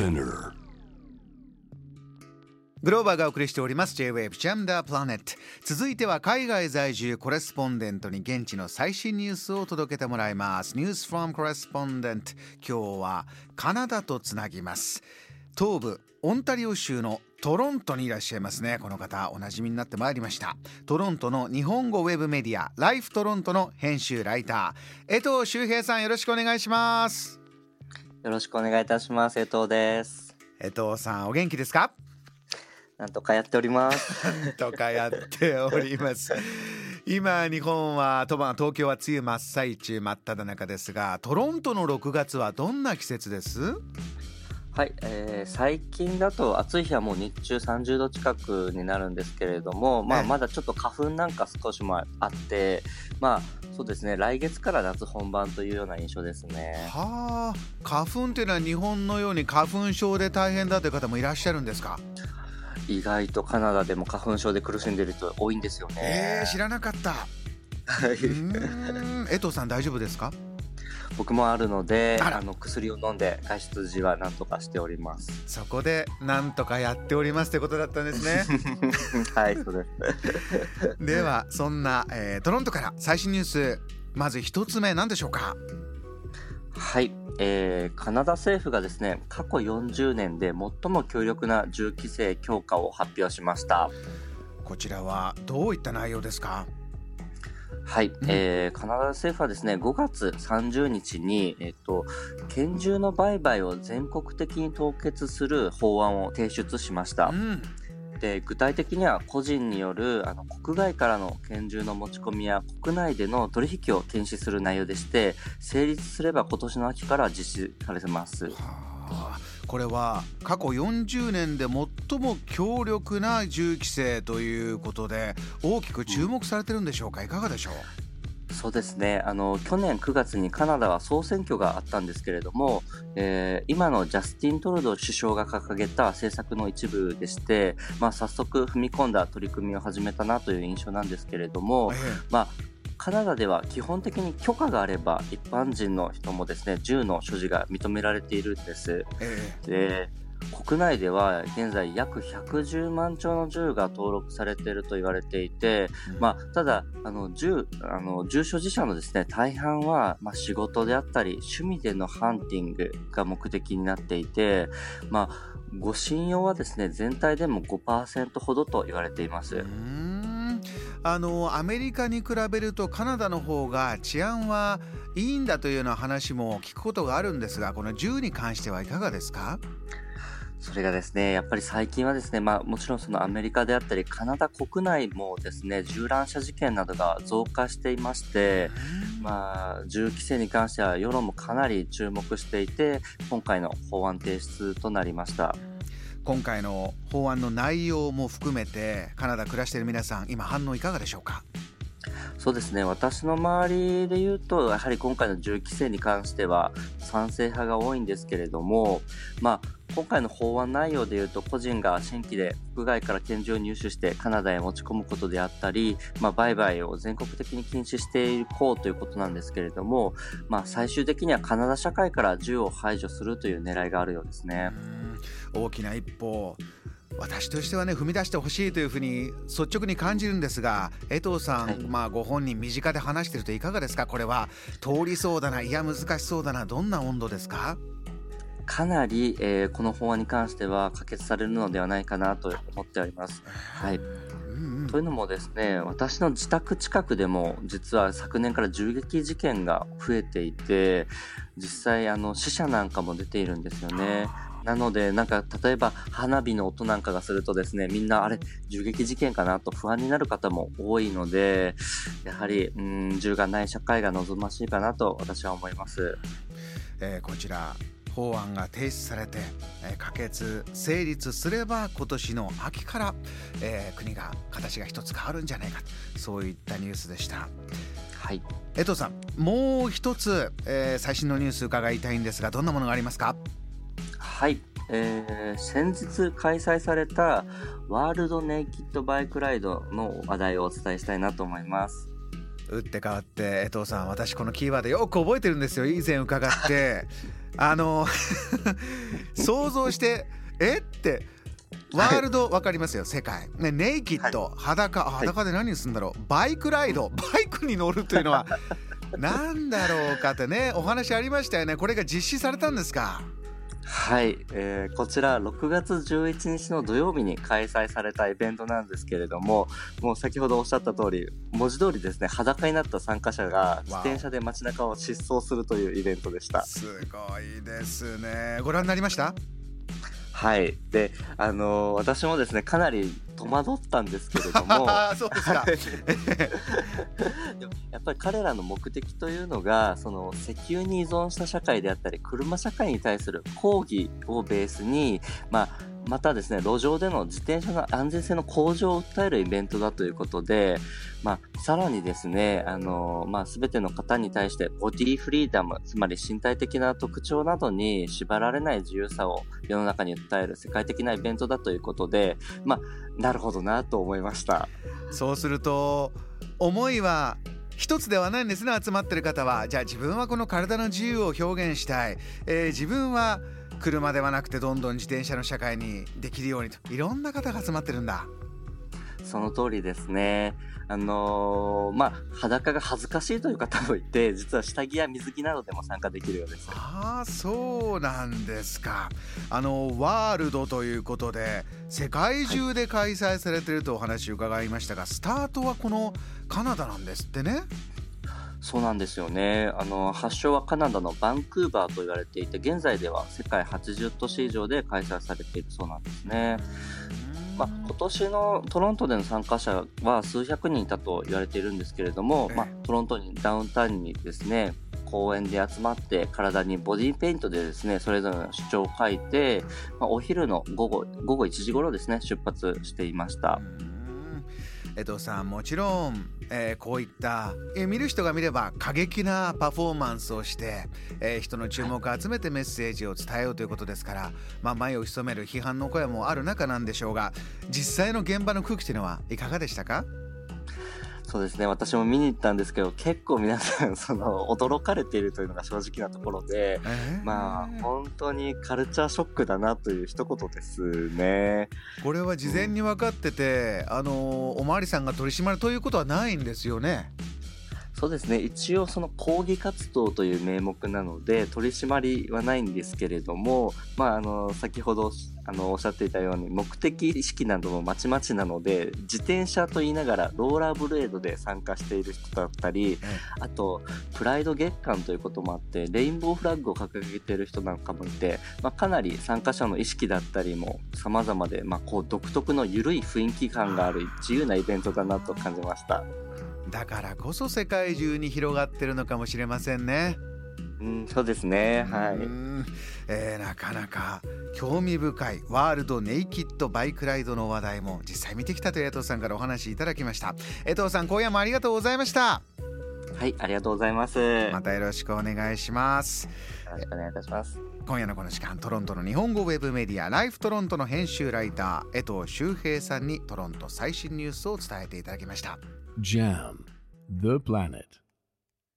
Spinner. グローバーがお送りしております。J-Wave Jam the Planet 続いては海外在住 correspondent に現地の最新ニュースを届けてもらいます。News from Correspondent 今日はカナダとつなぎます。東部オンタリオ州のトロントにいらっしゃいますね。この方おなじみになってまいりました。トロントの日本語ウェブメディアライフトロントの編集ライター。江藤修平さんよろしくお願いします。よろしくお願いいたします。江藤です。江藤さんお元気ですか？なんとかやっております。とかやっております今日本はとまあ東京は梅雨真っ最中真っ只中ですがトロントの6月はどんな季節です？はい、えー最近だと暑い日はもう日中30度近くになるんですけれども、まあ、ええまだちょっと花粉なんか少しもあって、まあそうですね、来月から夏本番というような印象ですね。はあ。花粉っていうのは日本のように花粉症で大変だという方もいらっしゃるんですか？意外とカナダでも花粉症で苦しんでいる人多いんですよね。えー、知らなかった。江藤さん大丈夫ですか？僕もあるのであの薬を飲んで外出時は何とかしております。そこでなんとかやっておりますということだったんですね はい、そうです。ではそんな、えートロントから最新ニュースまず一つ目何でしょうか？はい、えーカナダ政府がですね過去40年で最も強力な銃規制強化を発表しました。こちらはどういった内容ですか？はい、えーカナダ政府はですね5月30日に、えっと拳銃の売買を全国的に凍結する法案を提出しましたう。んで具体的には個人によるあの国外からの拳銃の持ち込みや国内での取引を禁止する内容でして成立すれば今年の秋から実施されてます。はあこれは過去40年で最も強力な銃規制ということで大きく注目されてるんでしょうか？いかがでしょう？そうですね。あの去年9月にカナダは総選挙があったんですけれども、えー今のジャスティン・トルドー首相が掲げた政策の一部でして、まあ、早速踏み込んだ取り組みを始めたなという印象なんですけれども、え。まあ、カナダでは基本的に許可があれば一般人の人もですね銃の所持が認められているんです。ええで国内では現在約110万丁の銃が登録されていると言われていて、えまあ、ただあの銃あの銃所持者のですね大半は、まあ、仕事であったり趣味でのハンティングが目的になっていて、まあ、ご信用はですね全体でも5%ほどと言われています。あのアメリカに比べるとカナダの方が治安はいいんだというような話も聞くことがあるんですがこの銃に関してはいかがですか？それがですね、やっぱり最近はですね、まあもちろんそのアメリカであったり、カナダ国内もですね、銃乱射事件などが増加していまして、まあ銃規制に関しては世論もかなり注目していて、今回の法案提出となりました。今回の法案の内容も含めてカナダ暮らしている皆さん今反応いかがでしょうか？そうですね、私の周りで言うと、やはり今回の銃規制に関しては賛成派が多いんですけれども、まあ、今回の法案内容で言うと、個人が新規で国外から拳銃を入手してカナダへ持ち込むことであったり、まあ、売買を全国的に禁止していこうということなんですけれども、まあ、最終的にはカナダ社会から銃を排除するという狙いがあるようですね。うん。大きな一歩私としてはね踏み出してほしいというふうに率直に感じるんですが江藤さん、はい。まあご本人身近で話してるといかがですか？これは通りそうだないや難しそうだなどんな温度ですか？かなり、えーこの法案に関しては可決されるのではないかなと思っております。はいというのもですね私の自宅近くでも実は昨年から銃撃事件が増えていて実際あの死者なんかも出ているんですよね。なのでなんか例えば花火の音なんかがするとですねみんなあれ銃撃事件かなと不安になる方も多いのでやはりうん銃がない社会が望ましいかなと私は思います。えーこちら法案が提出されて、えー可決成立すれば今年の秋から、えー国が形が一つ変わるんじゃないかそういったニュースでした。はい。江藤さんもう一つ、えー最新のニュース伺いたいんですがどんなものがありますか？はい、えー先日開催されたワールドネイキッドバイクライドの話題をお伝えしたいなと思います。打って変わって江藤さん私このキーワードよく覚えてるんですよ。以前伺って。あの 想像してえ？ってワールド分かりますよ世界、ね、ネイキッド、裸。裸で何するんだろう。バイクライド。バイクに乗るというのは何だろうかってねお話ありましたよね。これが実施されたんですか？はい、えー、こちら6月11日の土曜日に開催されたイベントなんですけれどももう先ほどおっしゃった通り文字通りですね裸になった参加者が自転車で街中を疾走するというイベントでした。すごいですね。ご覧になりました？はい。で、あのー、私もですね、かなり戸惑ったんですけれども。そうですか。やっぱり彼らの目的というのが、その石油に依存した社会であったり、車社会に対する抗議をベースに、まあ、またですね、路上での自転車の安全性の向上を訴えるイベントだということで、まあ、さらにですね、あの、まあ、すべての方に対してボディフリーダム、つまり身体的な特徴などに縛られない自由さを世の中に訴える世界的なイベントだということで、まあ、なるほどなと思いました。そうすると、思いは一つではないんですね集まってる方は。じゃあ自分はこの体の自由を表現したい、えー、自分は車ではなくてどんどん自転車の社会にできるようにと。いろんな方が集まってるんだ。その通りですねあのー、まあ裸が恥ずかしいという方もいて実は下着や水着などでも参加できるようですああそうなんですかあのワールドということで世界中で開催されているとお話伺いましたが、はい、スタートはこのカナダなんですってねそうなんですよね。あの、発祥はカナダのバンクーバーと言われていて、現在では世界80都市以上で開催されているそうなんですね。まあ、今年のトロントでの参加者は数百人いたと言われているんですけれども、まあ、トロントにダウンタウンにですね公園で集まって体にボディペイントでですねそれぞれの主張を書いて、まあ、お昼の午後午後1時頃ですね出発していました。江藤さんもちろん、えー、こういった、えー、見る人が見れば過激なパフォーマンスをして、えー、人の注目を集めてメッセージを伝えようということですから、まあ、前を潜める批判の声もある中なんでしょうが実際の現場の空気というのはいかがでしたか？そうですね。私も見に行ったんですけど、結構皆さん、その、驚かれているというのが正直なところで、えー、まあ、本当にカルチャーショックだなという一言ですね。これは事前に分かってて、うん、あの、おまわりさんが取り締まるということはないんですよね。そうですね一応その抗議活動という名目なので取り締まりはないんですけれども、まあ、あの先ほどあのおっしゃっていたように目的意識などもまちまちなので自転車と言いながらローラーブレードで参加している人だったり、あとプライド月間ということもあってレインボーフラッグを掲げている人なんかもいて、まあ、かなり参加者の意識だったりも様々で、まあ、こう独特の緩い雰囲気感がある自由なイベントだなと感じました。だからこそ世界中に広がってるのかもしれませんね。うん、そうですね。はい。えー、なかなか興味深いワールドネイキッドバイクライドの話題も実際見てきたという江藤さんからお話いただきました。江藤さん、今夜もありがとうございました。はい、ありがとうございます。またよろしくお願いします。よろしくお願いいたします。今夜のこの時間、トロントの日本語ウェブメディア、ライフトロントの編集ライター、江藤修平さんにトロント最新ニュースを伝えていただきました。JAM The Planet